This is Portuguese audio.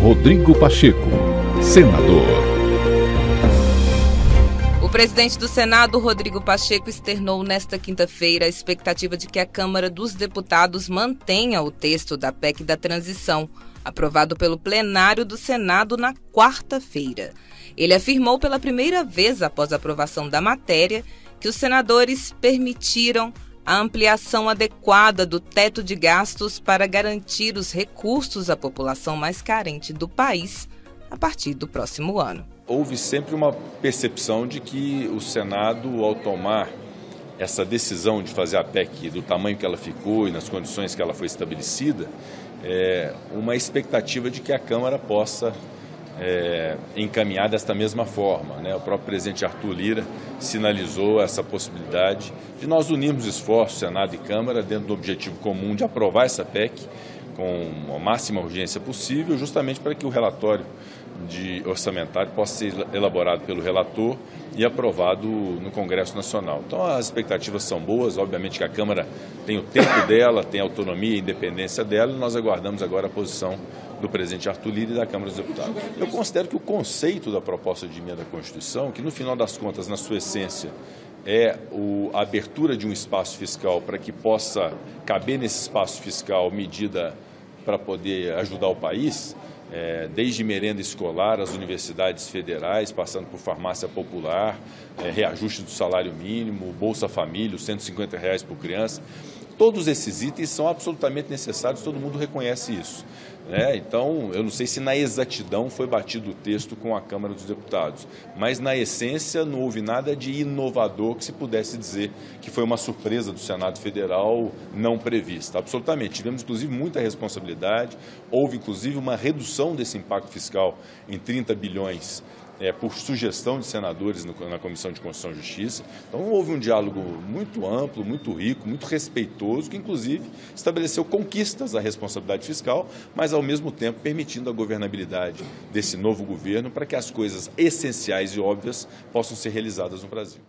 Rodrigo Pacheco, senador. O presidente do Senado, Rodrigo Pacheco, externou nesta quinta-feira a expectativa de que a Câmara dos Deputados mantenha o texto da PEC da transição, aprovado pelo plenário do Senado na quarta-feira. Ele afirmou pela primeira vez após a aprovação da matéria que os senadores permitiram a ampliação adequada do teto de gastos para garantir os recursos à população mais carente do país a partir do próximo ano. Houve sempre uma percepção de que o Senado, ao tomar essa decisão de fazer a PEC do tamanho que ela ficou e nas condições que ela foi estabelecida, é uma expectativa de que a Câmara possa é, encaminhar desta mesma forma. Né? O próprio presidente Arthur Lira sinalizou essa possibilidade de nós unirmos esforços, Senado e Câmara, dentro do objetivo comum de aprovar essa PEC com a máxima urgência possível, justamente para que o relatório de orçamentário possa ser elaborado pelo relator e aprovado no Congresso Nacional. Então as expectativas são boas, obviamente que a Câmara tem o tempo dela, tem a autonomia e independência dela, e nós aguardamos agora a posição do presidente Arthur Lira e da Câmara dos Deputados. Eu considero que o conceito da proposta de emenda à Constituição, que no final das contas, na sua essência, é a abertura de um espaço fiscal para que possa caber nesse espaço fiscal medida para poder ajudar o país, é, desde merenda escolar, as universidades federais, passando por farmácia popular, é, reajuste do salário mínimo, Bolsa Família, os 150 reais por criança. Todos esses itens são absolutamente necessários, todo mundo reconhece isso. Né? Então, eu não sei se na exatidão foi batido o texto com a Câmara dos Deputados, mas na essência não houve nada de inovador que se pudesse dizer que foi uma surpresa do Senado Federal não prevista. Absolutamente. Tivemos, inclusive, muita responsabilidade, houve, inclusive, uma redução desse impacto fiscal em 30 bilhões é, por sugestão de senadores no, na Comissão de Constituição e Justiça. Então houve um diálogo muito amplo, muito rico, muito respeitoso, que inclusive estabeleceu conquistas à responsabilidade fiscal, mas ao mesmo tempo permitindo a governabilidade desse novo governo para que as coisas essenciais e óbvias possam ser realizadas no Brasil.